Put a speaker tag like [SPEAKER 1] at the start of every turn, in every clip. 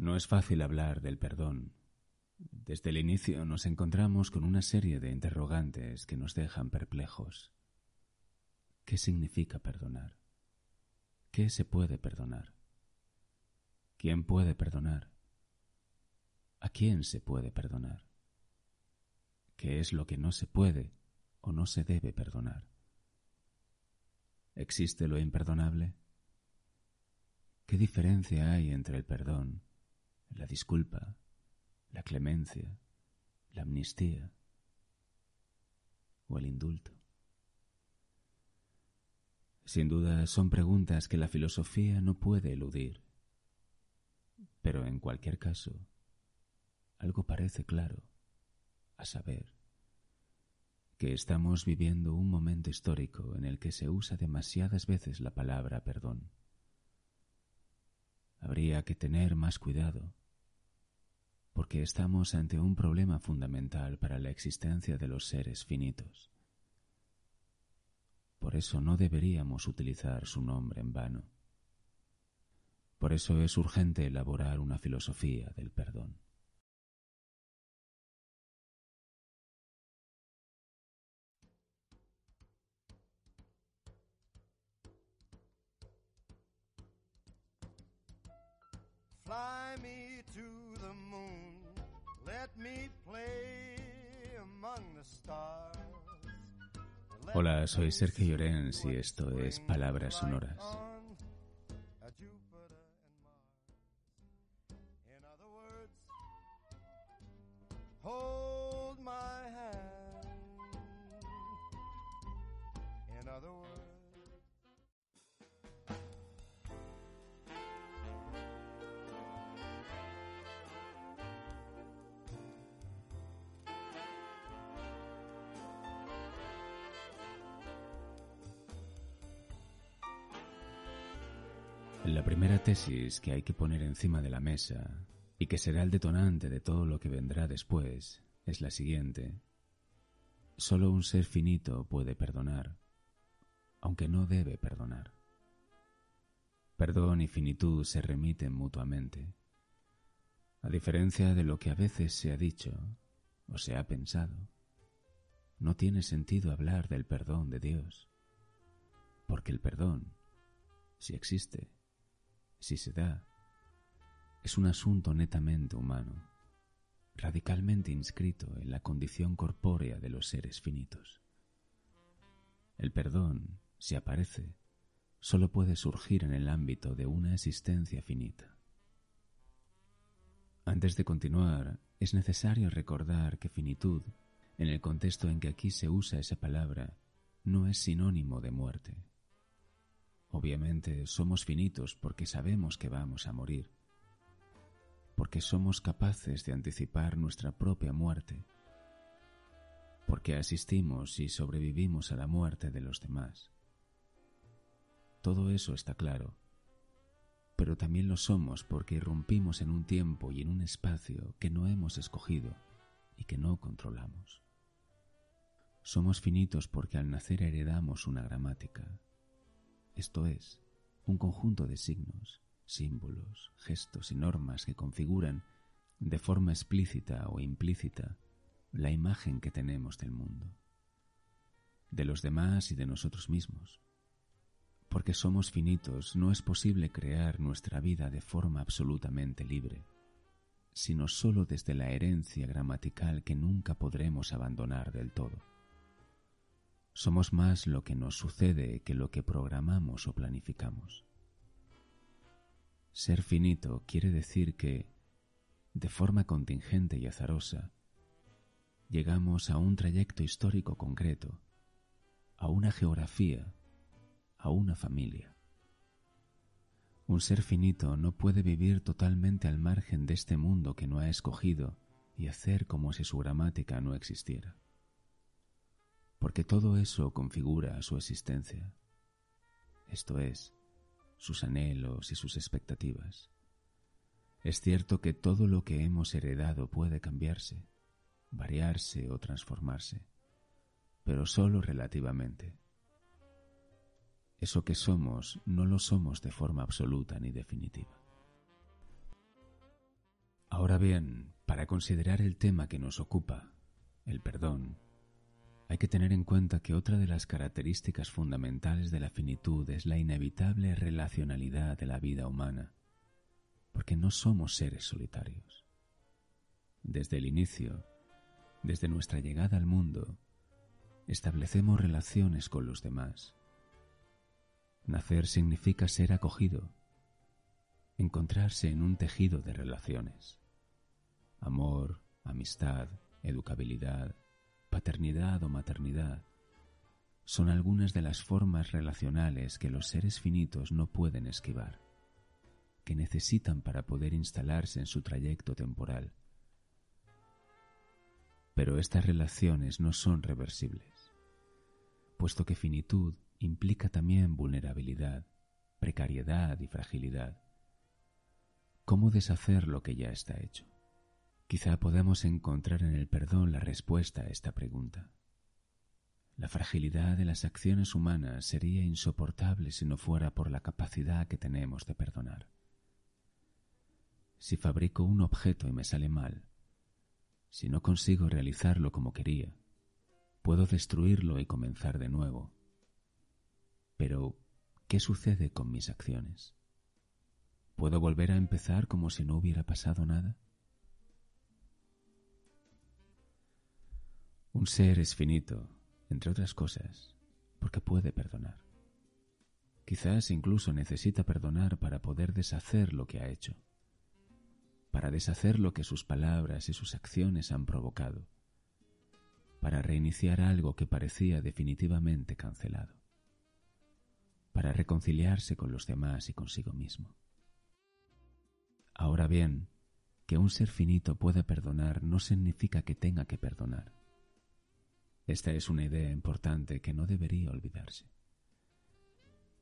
[SPEAKER 1] No es fácil hablar del perdón. Desde el inicio nos encontramos con una serie de interrogantes que nos dejan perplejos. ¿Qué significa perdonar? ¿Qué se puede perdonar? ¿Quién puede perdonar? ¿A quién se puede perdonar? ¿Qué es lo que no se puede o no se debe perdonar? ¿Existe lo imperdonable? ¿Qué diferencia hay entre el perdón, la disculpa, la clemencia, la amnistía o el indulto? Sin duda son preguntas que la filosofía no puede eludir, pero en cualquier caso, algo parece claro, a saber, que estamos viviendo un momento histórico en el que se usa demasiadas veces la palabra perdón. Habría que tener más cuidado, porque estamos ante un problema fundamental para la existencia de los seres finitos. Por eso no deberíamos utilizar su nombre en vano. Por eso es urgente elaborar una filosofía del perdón.
[SPEAKER 2] Me
[SPEAKER 1] Hola, soy Sergio Llorens y esto es Palabras Sonoras. Tesis que hay que poner encima de la mesa y que será el detonante de todo lo que vendrá después es la siguiente. Solo un ser finito puede perdonar, aunque no debe perdonar. Perdón y finitud se remiten mutuamente. A diferencia de lo que a veces se ha dicho o se ha pensado, no tiene sentido hablar del perdón de Dios, porque el perdón, si existe, si se da, es un asunto netamente humano, radicalmente inscrito en la condición corpórea de los seres finitos. El perdón, si aparece, solo puede surgir en el ámbito de una existencia finita. Antes de continuar, es necesario recordar que finitud, en el contexto en que aquí se usa esa palabra, no es sinónimo de muerte. Obviamente somos finitos porque sabemos que vamos a morir, porque somos capaces de anticipar nuestra propia muerte, porque asistimos y sobrevivimos a la muerte de los demás. Todo eso está claro, pero también lo somos porque irrumpimos en un tiempo y en un espacio que no hemos escogido y que no controlamos. Somos finitos porque al nacer heredamos una gramática, esto es, un conjunto de signos, símbolos, gestos y normas que configuran, de forma explícita o implícita, la imagen que tenemos del mundo, de los demás y de nosotros mismos. Porque somos finitos, no es posible crear nuestra vida de forma absolutamente libre, sino sólo desde la herencia gramatical que nunca podremos abandonar del todo. Somos más lo que nos sucede que lo que programamos o planificamos. Ser finito quiere decir que, de forma contingente y azarosa, llegamos a un trayecto histórico concreto, a una geografía, a una familia. Un ser finito no puede vivir totalmente al margen de este mundo que no ha escogido y hacer como si su gramática no existiera porque todo eso configura su existencia, esto es, sus anhelos y sus expectativas. Es cierto que todo lo que hemos heredado puede cambiarse, variarse o transformarse, pero solo relativamente. Eso que somos no lo somos de forma absoluta ni definitiva. Ahora bien, para considerar el tema que nos ocupa, el perdón, hay que tener en cuenta que otra de las características fundamentales de la finitud es la inevitable relacionalidad de la vida humana, porque no somos seres solitarios. Desde el inicio, desde nuestra llegada al mundo, establecemos relaciones con los demás. Nacer significa ser acogido, encontrarse en un tejido de relaciones. Amor, amistad, educabilidad, paternidad o maternidad son algunas de las formas relacionales que los seres finitos no pueden esquivar, que necesitan para poder instalarse en su trayecto temporal. Pero estas relaciones no son reversibles, puesto que finitud implica también vulnerabilidad, precariedad y fragilidad. ¿Cómo deshacer lo que ya está hecho? Quizá podamos encontrar en el perdón la respuesta a esta pregunta. La fragilidad de las acciones humanas sería insoportable si no fuera por la capacidad que tenemos de perdonar. Si fabrico un objeto y me sale mal, si no consigo realizarlo como quería, puedo destruirlo y comenzar de nuevo. Pero, ¿qué sucede con mis acciones? ¿Puedo volver a empezar como si no hubiera pasado nada? Un ser es finito, entre otras cosas, porque puede perdonar. Quizás incluso necesita perdonar para poder deshacer lo que ha hecho para deshacer lo que sus palabras y sus acciones han provocado, para reiniciar algo que parecía definitivamente cancelado, para reconciliarse con los demás y consigo mismo. Ahora bien, que un ser finito pueda perdonar no significa que tenga que perdonar. Esta es una idea importante que no debería olvidarse.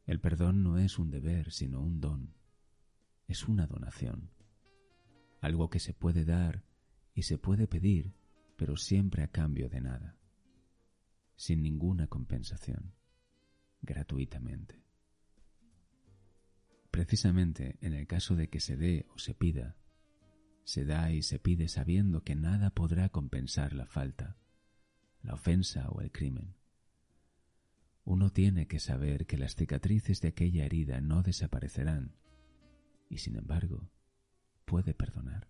[SPEAKER 1] El perdón no es un deber, sino un don. Es una donación algo que se puede dar y se puede pedir, pero siempre a cambio de nada, sin ninguna compensación, gratuitamente. Precisamente en el caso de que se dé o se pida, se da y se pide sabiendo que nada podrá compensar la falta, la ofensa o el crimen. Uno tiene que saber que las cicatrices de aquella herida no desaparecerán, y sin embargo, puede perdonar,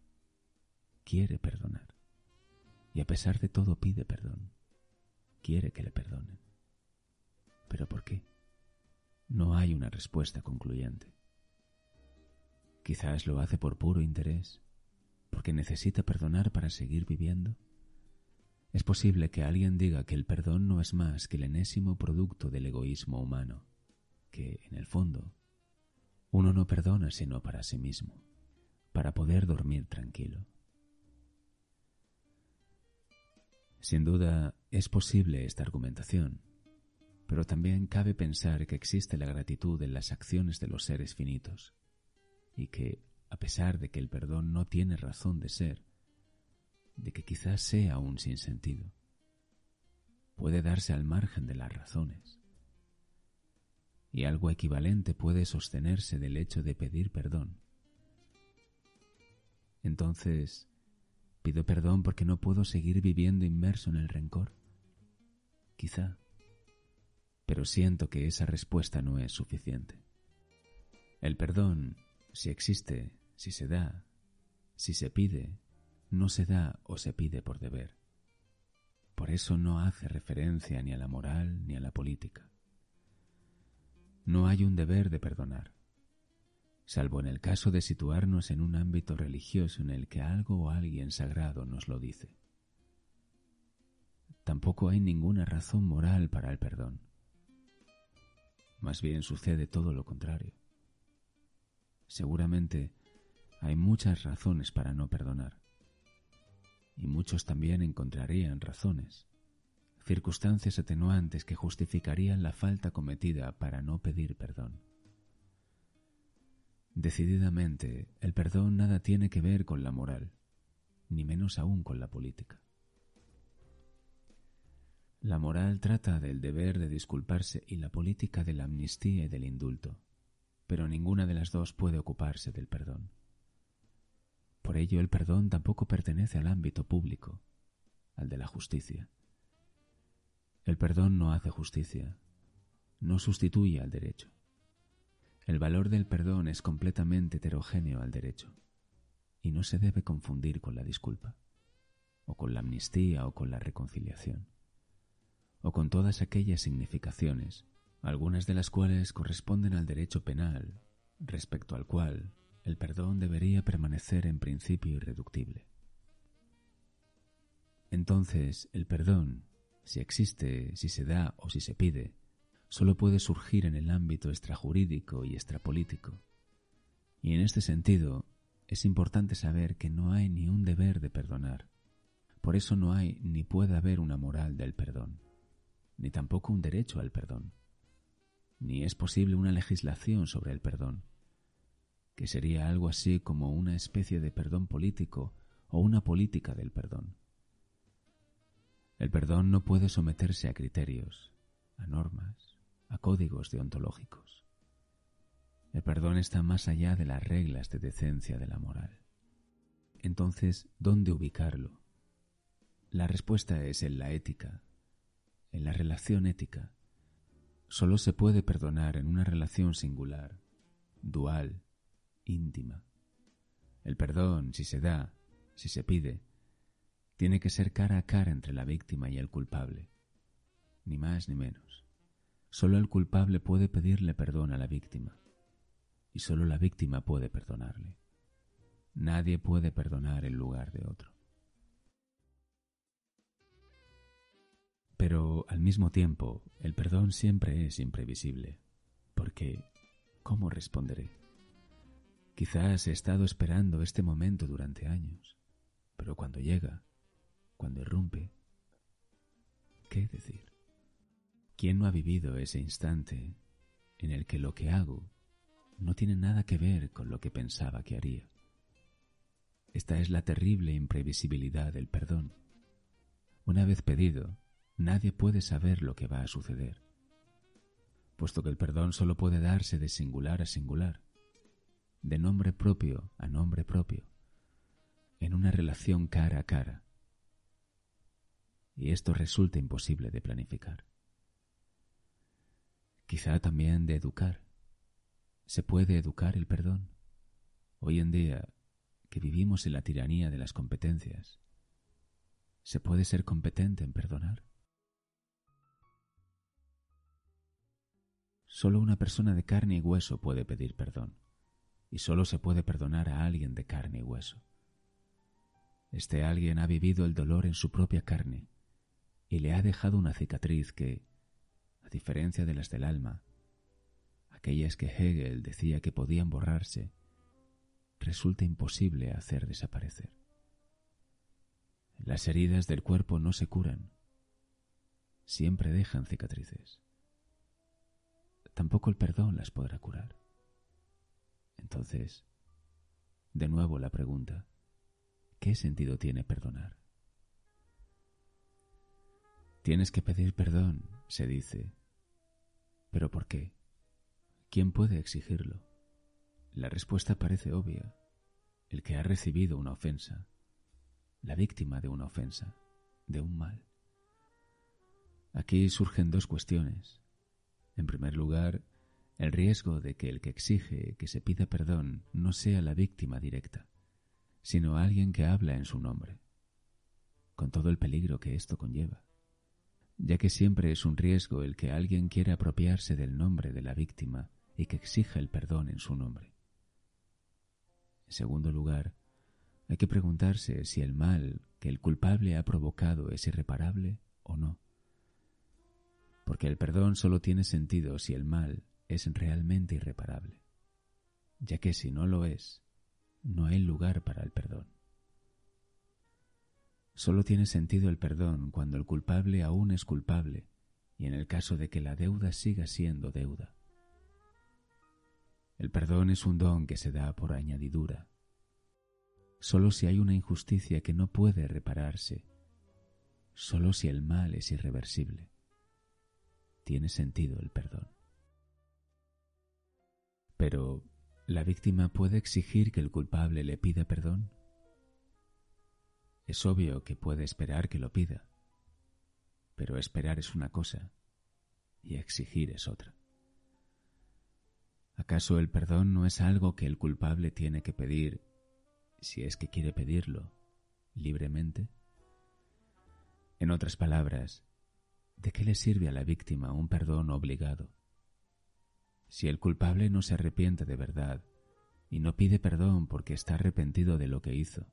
[SPEAKER 1] quiere perdonar, y a pesar de todo pide perdón, quiere que le perdonen. ¿Pero por qué? No hay una respuesta concluyente. Quizás lo hace por puro interés, porque necesita perdonar para seguir viviendo. Es posible que alguien diga que el perdón no es más que el enésimo producto del egoísmo humano, que, en el fondo, uno no perdona sino para sí mismo para poder dormir tranquilo. Sin duda es posible esta argumentación, pero también cabe pensar que existe la gratitud en las acciones de los seres finitos y que, a pesar de que el perdón no tiene razón de ser, de que quizás sea un sinsentido, puede darse al margen de las razones. Y algo equivalente puede sostenerse del hecho de pedir perdón entonces, ¿pido perdón porque no puedo seguir viviendo inmerso en el rencor? Quizá. Pero siento que esa respuesta no es suficiente. El perdón, si existe, si se da, si se pide, no se da o se pide por deber. Por eso no hace referencia ni a la moral ni a la política. No hay un deber de perdonar salvo en el caso de situarnos en un ámbito religioso en el que algo o alguien sagrado nos lo dice. Tampoco hay ninguna razón moral para el perdón. Más bien sucede todo lo contrario. Seguramente hay muchas razones para no perdonar. Y muchos también encontrarían razones, circunstancias atenuantes que justificarían la falta cometida para no pedir perdón. Decididamente, el perdón nada tiene que ver con la moral, ni menos aún con la política. La moral trata del deber de disculparse y la política de la amnistía y del indulto, pero ninguna de las dos puede ocuparse del perdón. Por ello el perdón tampoco pertenece al ámbito público, al de la justicia. El perdón no hace justicia, no sustituye al derecho. El valor del perdón es completamente heterogéneo al derecho y no se debe confundir con la disculpa, o con la amnistía o con la reconciliación, o con todas aquellas significaciones, algunas de las cuales corresponden al derecho penal, respecto al cual el perdón debería permanecer en principio irreductible. Entonces, el perdón, si existe, si se da o si se pide, solo puede surgir en el ámbito extrajurídico y extrapolítico. Y en este sentido, es importante saber que no hay ni un deber de perdonar. Por eso no hay ni puede haber una moral del perdón, ni tampoco un derecho al perdón, ni es posible una legislación sobre el perdón, que sería algo así como una especie de perdón político o una política del perdón. El perdón no puede someterse a criterios, a normas, a códigos deontológicos. El perdón está más allá de las reglas de decencia de la moral. Entonces, ¿dónde ubicarlo? La respuesta es en la ética, en la relación ética. Solo se puede perdonar en una relación singular, dual, íntima. El perdón, si se da, si se pide, tiene que ser cara a cara entre la víctima y el culpable, ni más ni menos. Solo el culpable puede pedirle perdón a la víctima y solo la víctima puede perdonarle. Nadie puede perdonar en lugar de otro. Pero al mismo tiempo, el perdón siempre es imprevisible, porque ¿cómo responderé? Quizás he estado esperando este momento durante años, pero cuando llega, cuando irrumpe, ¿qué decir? ¿Quién no ha vivido ese instante en el que lo que hago no tiene nada que ver con lo que pensaba que haría? Esta es la terrible imprevisibilidad del perdón. Una vez pedido, nadie puede saber lo que va a suceder, puesto que el perdón solo puede darse de singular a singular, de nombre propio a nombre propio, en una relación cara a cara. Y esto resulta imposible de planificar quizá también de educar. ¿Se puede educar el perdón? Hoy en día, que vivimos en la tiranía de las competencias, ¿se puede ser competente en perdonar? Solo una persona de carne y hueso puede pedir perdón, y solo se puede perdonar a alguien de carne y hueso. Este alguien ha vivido el dolor en su propia carne y le ha dejado una cicatriz que, a diferencia de las del alma, aquellas que Hegel decía que podían borrarse, resulta imposible hacer desaparecer. Las heridas del cuerpo no se curan, siempre dejan cicatrices. Tampoco el perdón las podrá curar. Entonces, de nuevo la pregunta, ¿qué sentido tiene perdonar? Tienes que pedir perdón, se dice, ¿Pero por qué? ¿Quién puede exigirlo? La respuesta parece obvia. El que ha recibido una ofensa, la víctima de una ofensa, de un mal. Aquí surgen dos cuestiones. En primer lugar, el riesgo de que el que exige que se pida perdón no sea la víctima directa, sino alguien que habla en su nombre, con todo el peligro que esto conlleva ya que siempre es un riesgo el que alguien quiera apropiarse del nombre de la víctima y que exija el perdón en su nombre. En segundo lugar, hay que preguntarse si el mal que el culpable ha provocado es irreparable o no. Porque el perdón solo tiene sentido si el mal es realmente irreparable, ya que si no lo es, no hay lugar para el perdón. Solo tiene sentido el perdón cuando el culpable aún es culpable y en el caso de que la deuda siga siendo deuda. El perdón es un don que se da por añadidura. Solo si hay una injusticia que no puede repararse, solo si el mal es irreversible, tiene sentido el perdón. Pero, ¿la víctima puede exigir que el culpable le pida perdón? Es obvio que puede esperar que lo pida, pero esperar es una cosa y exigir es otra. ¿Acaso el perdón no es algo que el culpable tiene que pedir si es que quiere pedirlo libremente? En otras palabras, ¿de qué le sirve a la víctima un perdón obligado? Si el culpable no se arrepiente de verdad y no pide perdón porque está arrepentido de lo que hizo,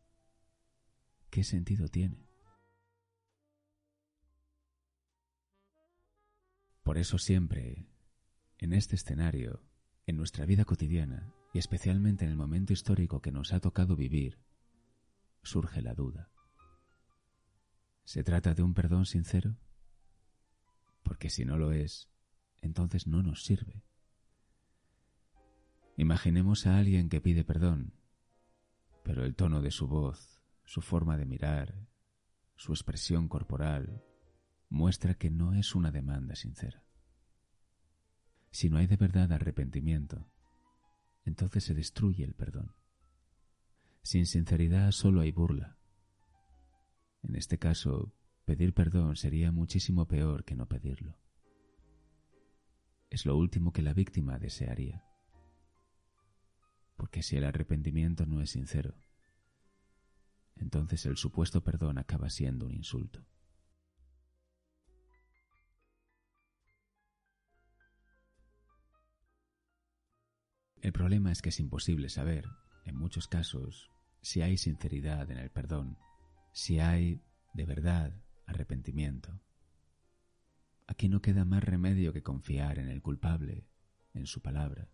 [SPEAKER 1] ¿qué sentido tiene? Por eso siempre, en este escenario, en nuestra vida cotidiana y especialmente en el momento histórico que nos ha tocado vivir, surge la duda. ¿Se trata de un perdón sincero? Porque si no lo es, entonces no nos sirve. Imaginemos a alguien que pide perdón, pero el tono de su voz, su forma de mirar, su expresión corporal, muestra que no es una demanda sincera. Si no hay de verdad arrepentimiento, entonces se destruye el perdón. Sin sinceridad solo hay burla. En este caso, pedir perdón sería muchísimo peor que no pedirlo. Es lo último que la víctima desearía porque si el arrepentimiento no es sincero, entonces el supuesto perdón acaba siendo un insulto. El problema es que es imposible saber, en muchos casos, si hay sinceridad en el perdón, si hay, de verdad, arrepentimiento. Aquí no queda más remedio que confiar en el culpable, en su palabra.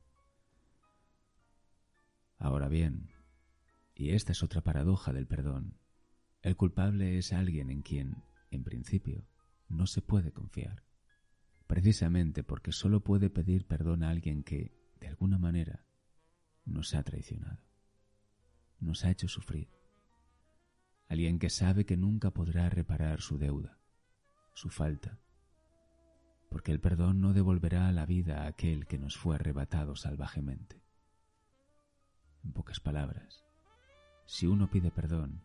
[SPEAKER 1] Ahora bien, y esta es otra paradoja del perdón, el culpable es alguien en quien, en principio, no se puede confiar, precisamente porque solo puede pedir perdón a alguien que, de alguna manera, nos ha traicionado, nos ha hecho sufrir, alguien que sabe que nunca podrá reparar su deuda, su falta, porque el perdón no devolverá la vida a aquel que nos fue arrebatado salvajemente. En pocas palabras, si uno pide perdón,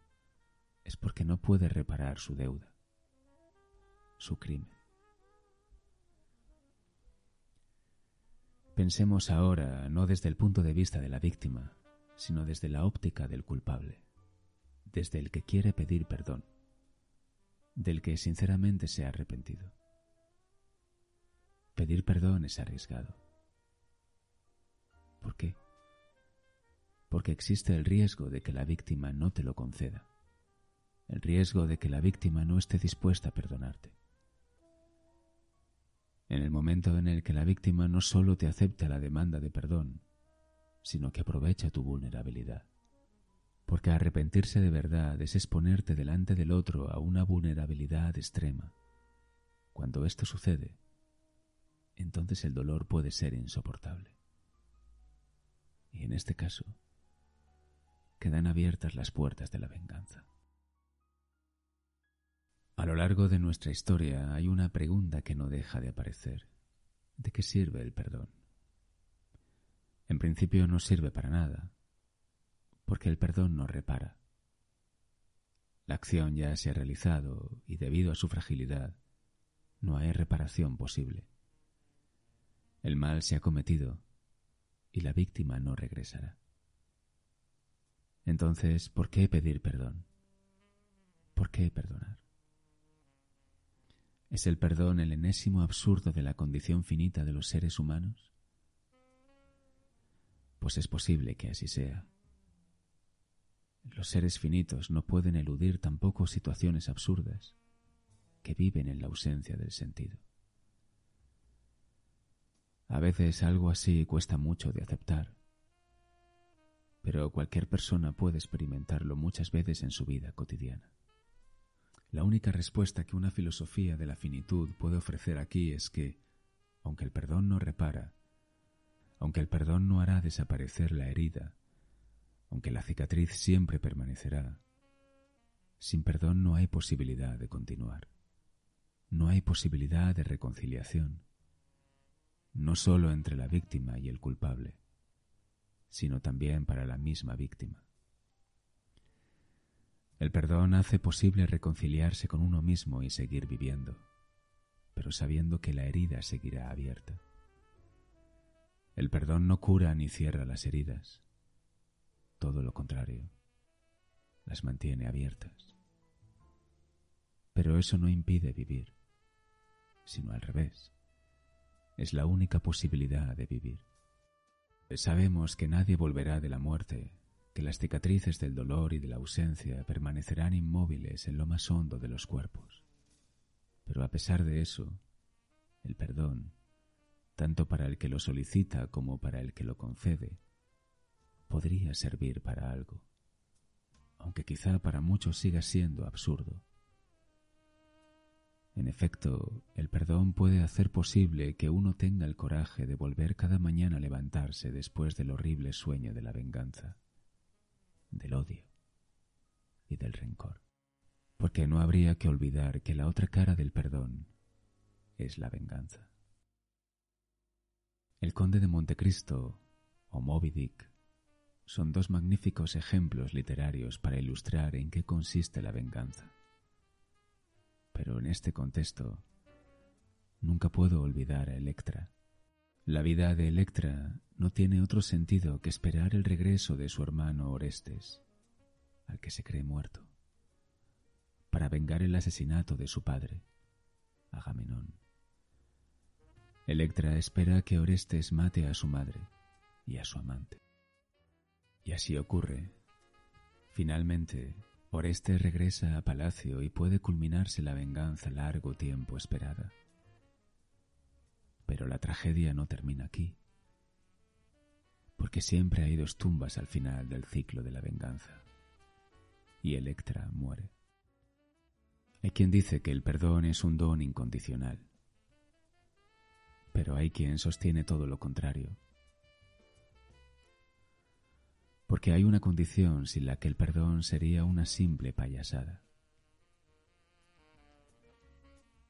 [SPEAKER 1] es porque no puede reparar su deuda, su crimen. Pensemos ahora no desde el punto de vista de la víctima, sino desde la óptica del culpable, desde el que quiere pedir perdón, del que sinceramente se ha arrepentido. Pedir perdón es arriesgado. ¿Por qué? Porque existe el riesgo de que la víctima no te lo conceda, el riesgo de que la víctima no esté dispuesta a perdonarte. En el momento en el que la víctima no solo te acepta la demanda de perdón, sino que aprovecha tu vulnerabilidad. Porque arrepentirse de verdad es exponerte delante del otro a una vulnerabilidad extrema. Cuando esto sucede, entonces el dolor puede ser insoportable. Y en este caso, quedan abiertas las puertas de la venganza. A lo largo de nuestra historia hay una pregunta que no deja de aparecer. ¿De qué sirve el perdón? En principio no sirve para nada, porque el perdón no repara. La acción ya se ha realizado y debido a su fragilidad, no hay reparación posible. El mal se ha cometido y la víctima no regresará. Entonces, ¿por qué pedir perdón? ¿Por qué perdonar? ¿Es el perdón el enésimo absurdo de la condición finita de los seres humanos? Pues es posible que así sea. Los seres finitos no pueden eludir tampoco situaciones absurdas que viven en la ausencia del sentido. A veces algo así cuesta mucho de aceptar pero cualquier persona puede experimentarlo muchas veces en su vida cotidiana. La única respuesta que una filosofía de la finitud puede ofrecer aquí es que, aunque el perdón no repara, aunque el perdón no hará desaparecer la herida, aunque la cicatriz siempre permanecerá, sin perdón no hay posibilidad de continuar, no hay posibilidad de reconciliación, no solo entre la víctima y el culpable, sino también para la misma víctima. El perdón hace posible reconciliarse con uno mismo y seguir viviendo, pero sabiendo que la herida seguirá abierta. El perdón no cura ni cierra las heridas, todo lo contrario, las mantiene abiertas. Pero eso no impide vivir, sino al revés. Es la única posibilidad de vivir. Sabemos que nadie volverá de la muerte, que las cicatrices del dolor y de la ausencia permanecerán inmóviles en lo más hondo de los cuerpos. Pero a pesar de eso, el perdón, tanto para el que lo solicita como para el que lo concede, podría servir para algo, aunque quizá para muchos siga siendo absurdo. En efecto, el perdón puede hacer posible que uno tenga el coraje de volver cada mañana a levantarse después del horrible sueño de la venganza, del odio y del rencor. Porque no habría que olvidar que la otra cara del perdón es la venganza. El conde de Montecristo o Moby Dick son dos magníficos ejemplos literarios para ilustrar en qué consiste la venganza. Pero en este contexto, nunca puedo olvidar a Electra. La vida de Electra no tiene otro sentido que esperar el regreso de su hermano Orestes, al que se cree muerto, para vengar el asesinato de su padre, Agamenón. Electra espera que Orestes mate a su madre y a su amante. Y así ocurre. Finalmente, Orestes regresa a palacio y puede culminarse la venganza largo tiempo esperada. Pero la tragedia no termina aquí, porque siempre hay dos tumbas al final del ciclo de la venganza, y Electra muere. Hay quien dice que el perdón es un don incondicional, pero hay quien sostiene todo lo contrario porque hay una condición sin la que el perdón sería una simple payasada.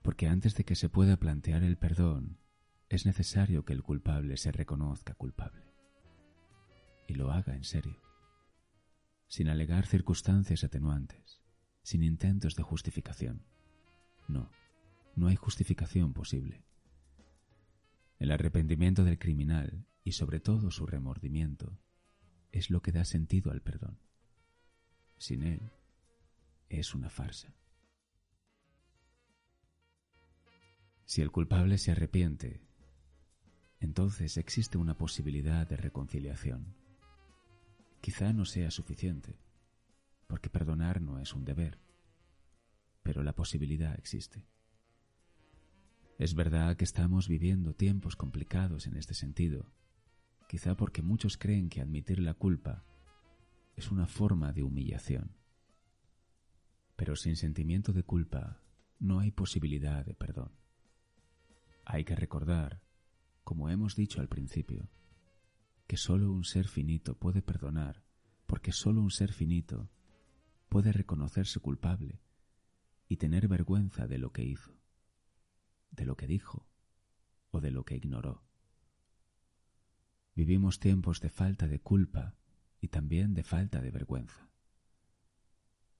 [SPEAKER 1] Porque antes de que se pueda plantear el perdón, es necesario que el culpable se reconozca culpable y lo haga en serio, sin alegar circunstancias atenuantes, sin intentos de justificación. No, no hay justificación posible. El arrepentimiento del criminal y sobre todo su remordimiento es lo que da sentido al perdón. Sin él, es una farsa. Si el culpable se arrepiente, entonces existe una posibilidad de reconciliación. Quizá no sea suficiente, porque perdonar no es un deber, pero la posibilidad existe. Es verdad que estamos viviendo tiempos complicados en este sentido, quizá porque muchos creen que admitir la culpa es una forma de humillación. Pero sin sentimiento de culpa no hay posibilidad de perdón. Hay que recordar, como hemos dicho al principio, que solo un ser finito puede perdonar, porque solo un ser finito puede reconocerse culpable y tener vergüenza de lo que hizo, de lo que dijo o de lo que ignoró. Vivimos tiempos de falta de culpa y también de falta de vergüenza.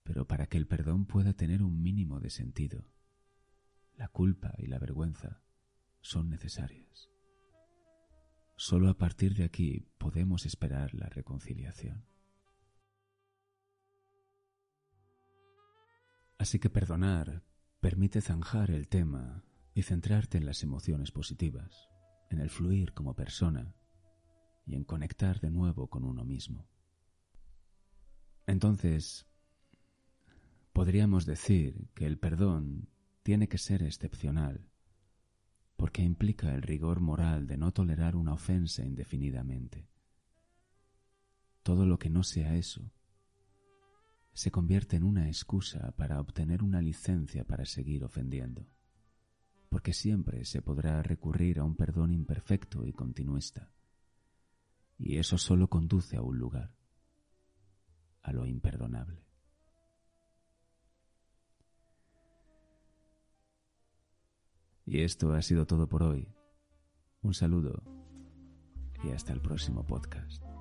[SPEAKER 1] Pero para que el perdón pueda tener un mínimo de sentido, la culpa y la vergüenza son necesarias. Solo a partir de aquí podemos esperar la reconciliación. Así que perdonar permite zanjar el tema y centrarte en las emociones positivas, en el fluir como persona y en conectar de nuevo con uno mismo. Entonces, podríamos decir que el perdón tiene que ser excepcional, porque implica el rigor moral de no tolerar una ofensa indefinidamente. Todo lo que no sea eso se convierte en una excusa para obtener una licencia para seguir ofendiendo, porque siempre se podrá recurrir a un perdón imperfecto y continuista y eso solo conduce a un lugar, a lo imperdonable. Y esto ha sido todo por hoy. Un saludo y hasta el próximo podcast.